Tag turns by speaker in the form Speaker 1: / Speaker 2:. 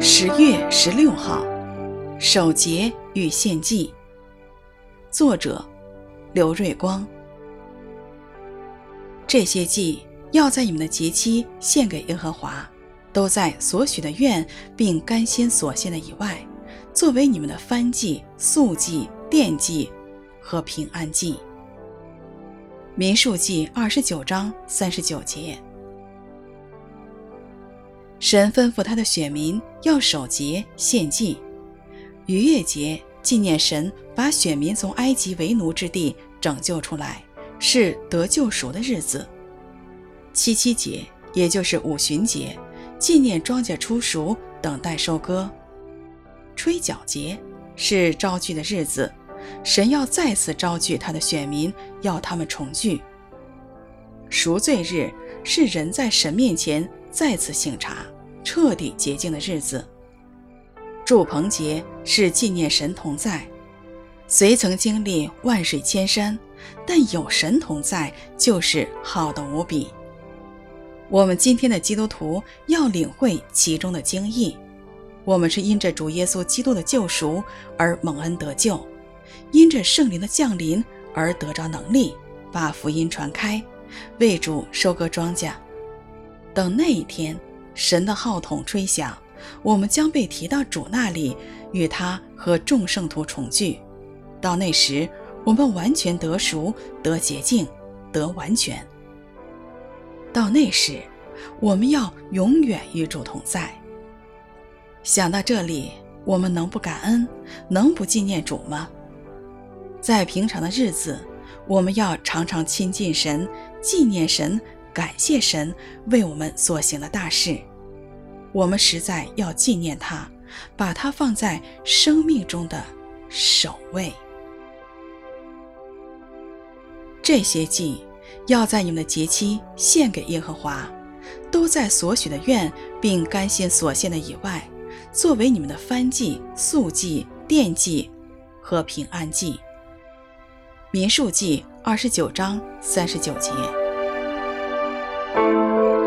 Speaker 1: 十月十六号，守节与献祭。作者：刘瑞光。这些祭要在你们的节期献给耶和华，都在所许的愿并甘心所献的以外，作为你们的燔祭、素祭、奠祭和平安祭。民数记二十九章三十九节。神吩咐他的选民要守节献祭，逾越节纪念神把选民从埃及为奴之地拯救出来，是得救赎的日子。七七节也就是五旬节，纪念庄稼出熟，等待收割。吹角节是招聚的日子，神要再次招聚他的选民，要他们重聚。赎罪日是人在神面前。再次醒茶，彻底洁净的日子。祝棚节是纪念神同在，虽曾经历万水千山，但有神同在就是好的无比。我们今天的基督徒要领会其中的精义。我们是因着主耶稣基督的救赎而蒙恩得救，因着圣灵的降临而得着能力，把福音传开，为主收割庄稼。等那一天，神的号筒吹响，我们将被提到主那里，与他和众圣徒重聚。到那时，我们完全得赎、得洁净、得完全。到那时，我们要永远与主同在。想到这里，我们能不感恩，能不纪念主吗？在平常的日子，我们要常常亲近神，纪念神。感谢神为我们所行的大事，我们实在要纪念他，把他放在生命中的首位。这些祭要在你们的节期献给耶和华，都在所许的愿并甘心所献的以外，作为你们的燔祭、素祭、奠祭和平安祭。民数记二十九章三十九节。Thank you.